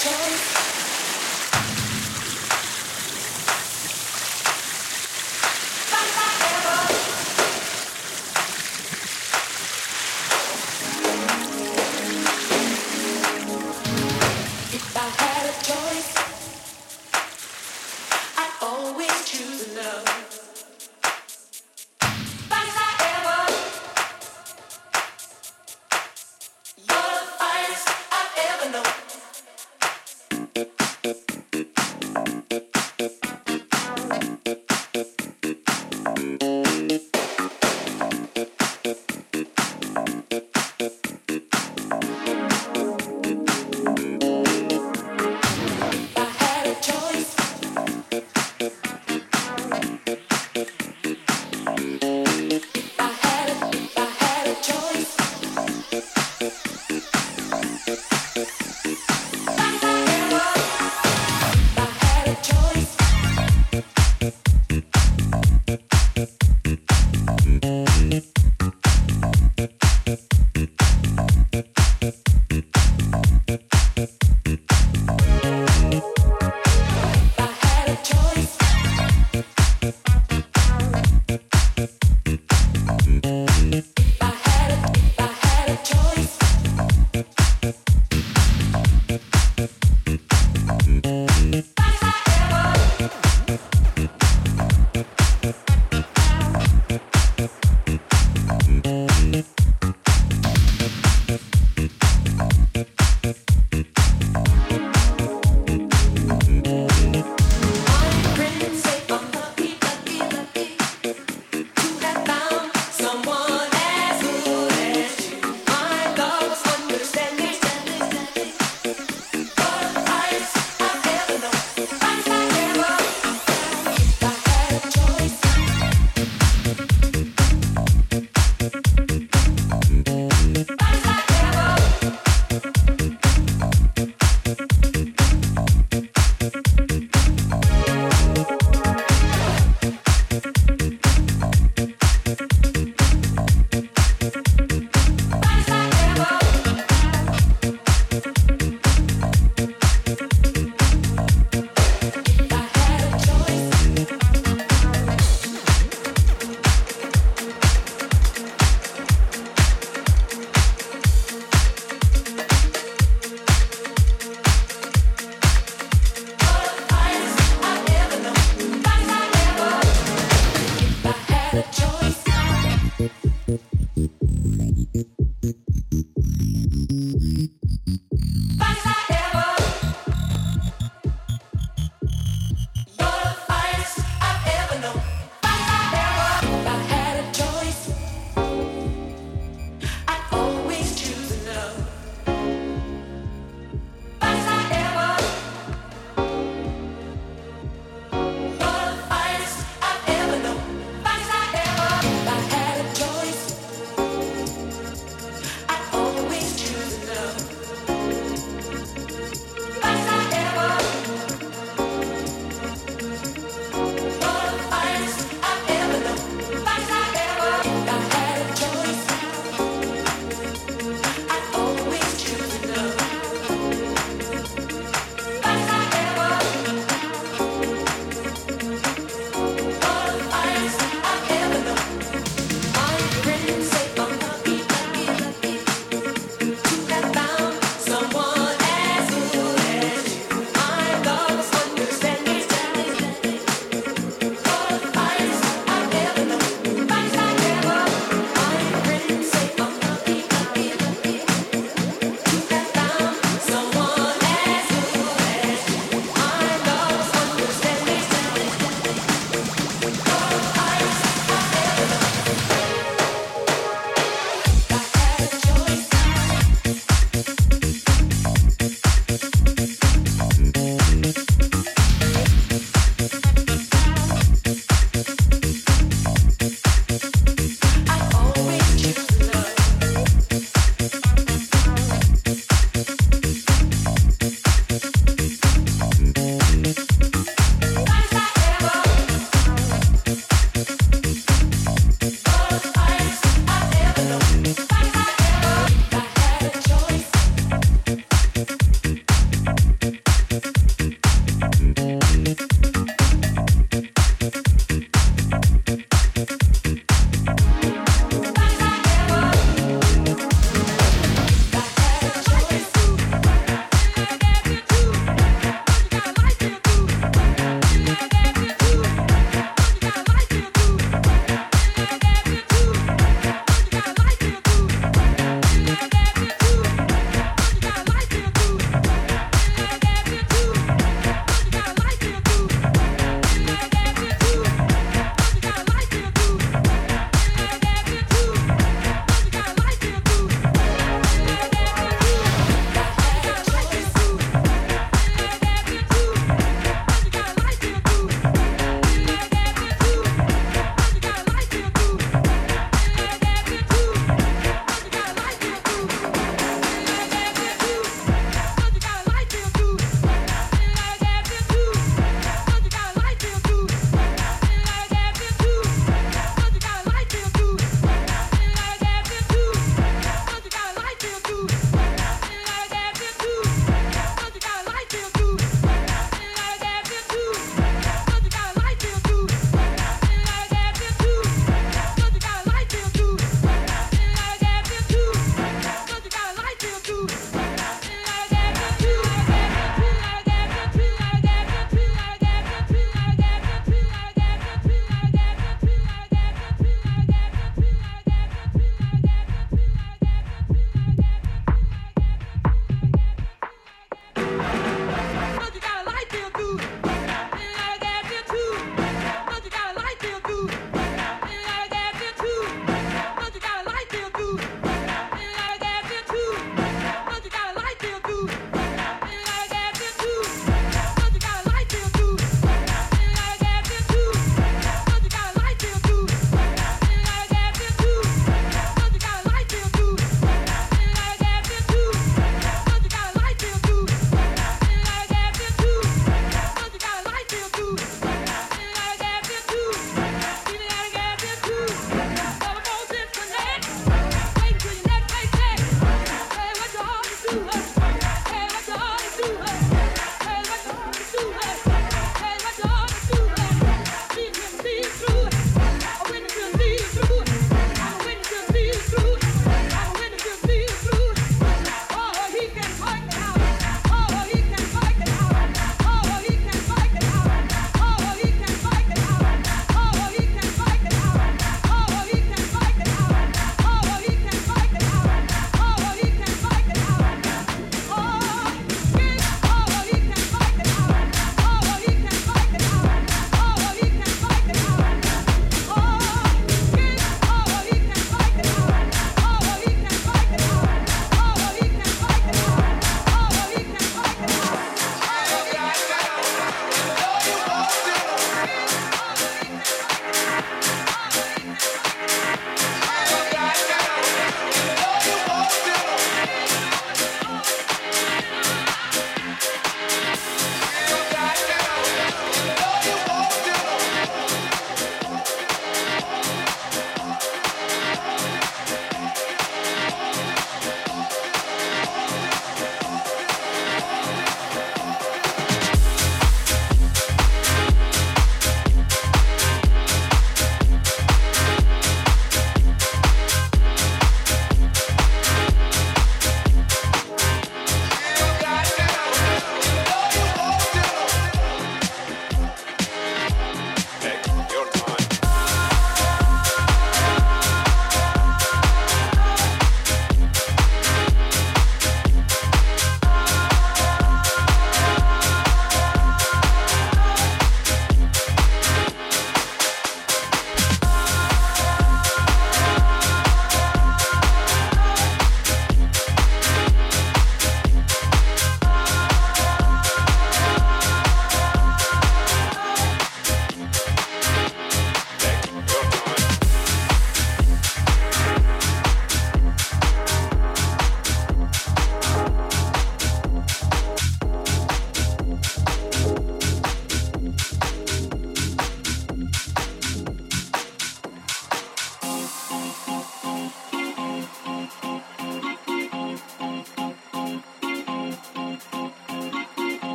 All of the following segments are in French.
Thank you.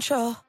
Control?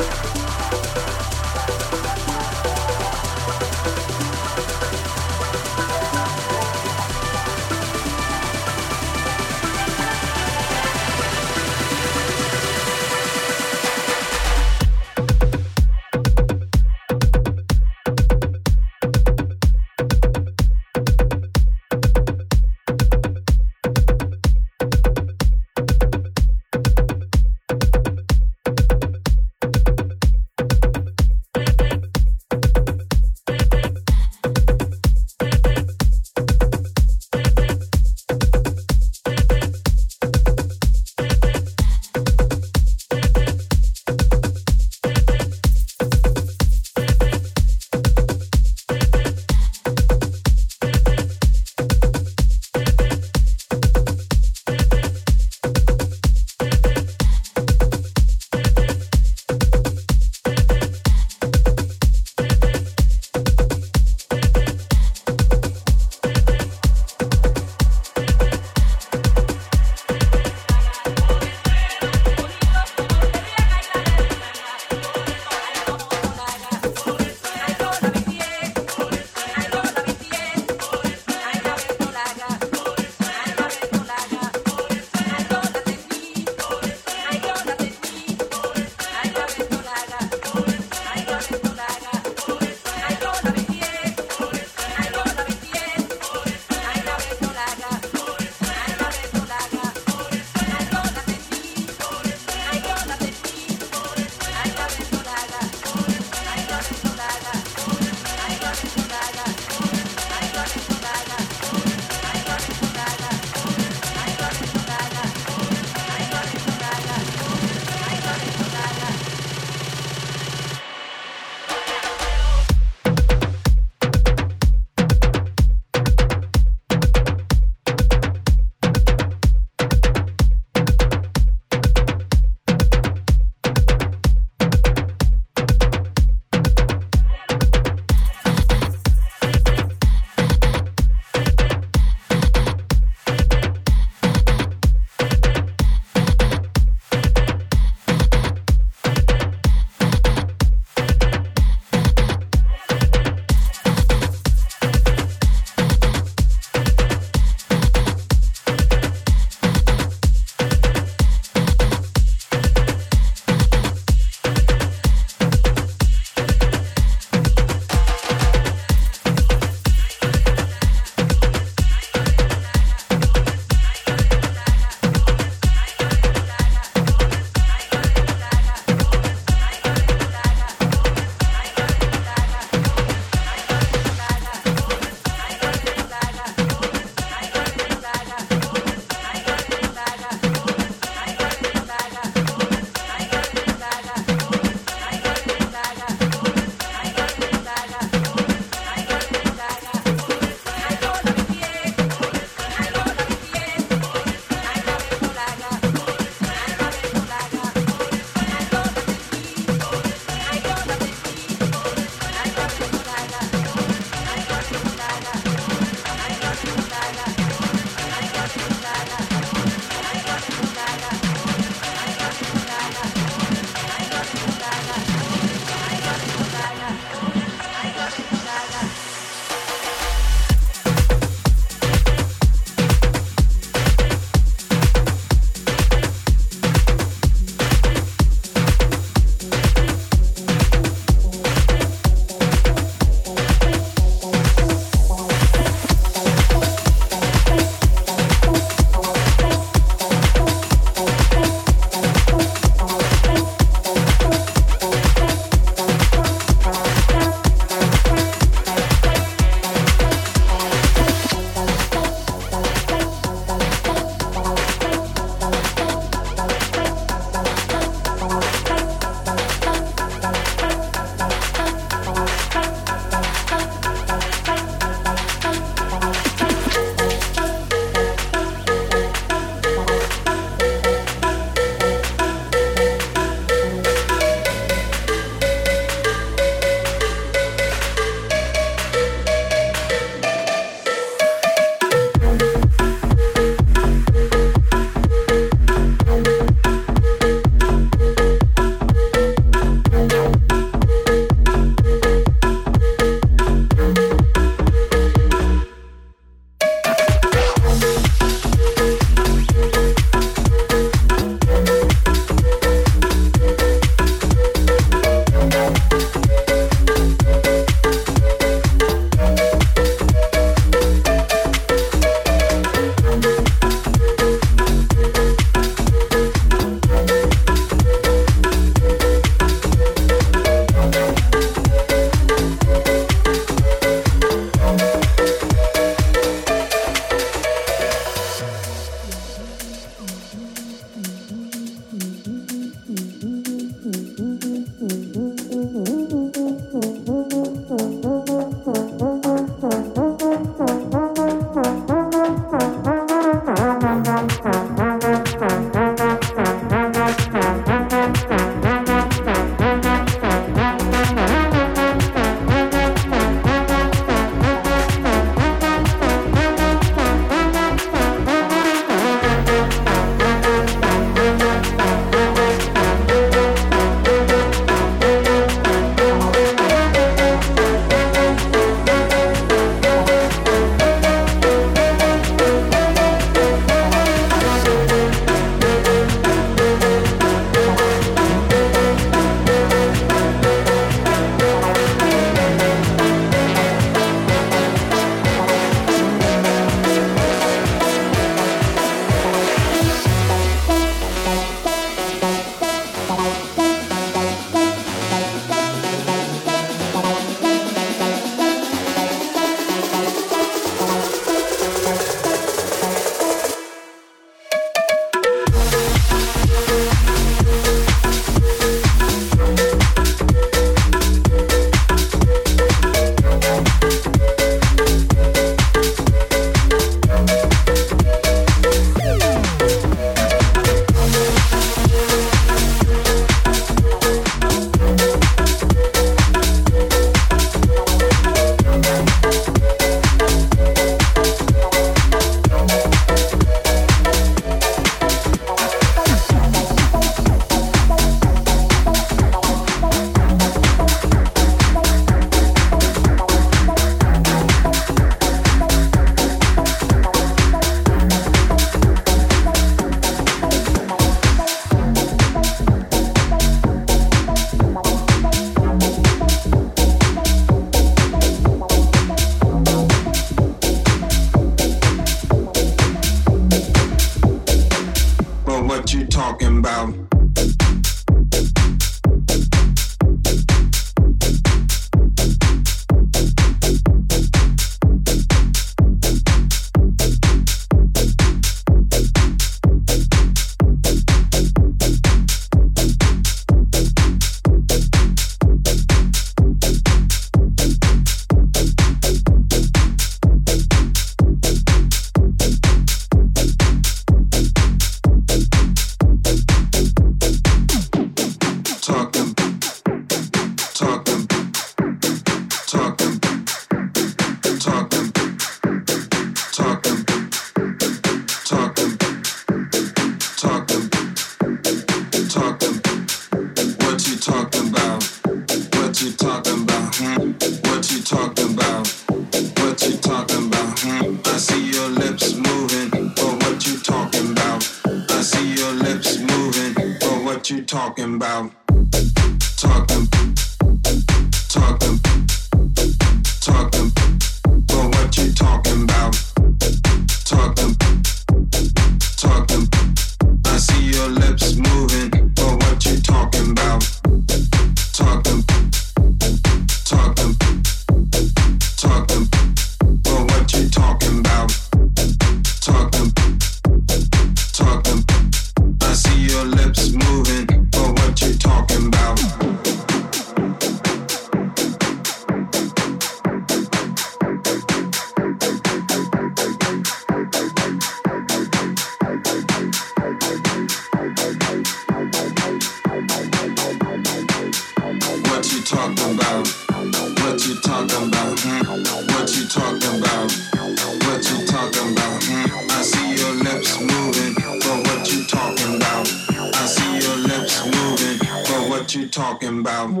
talking about. Oh,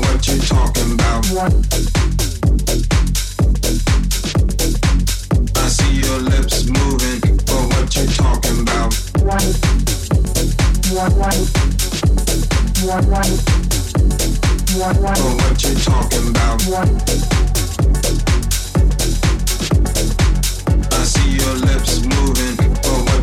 what you talking about? I see your lips moving. Oh, what you talking about? Oh, what you talking about? I see your lips moving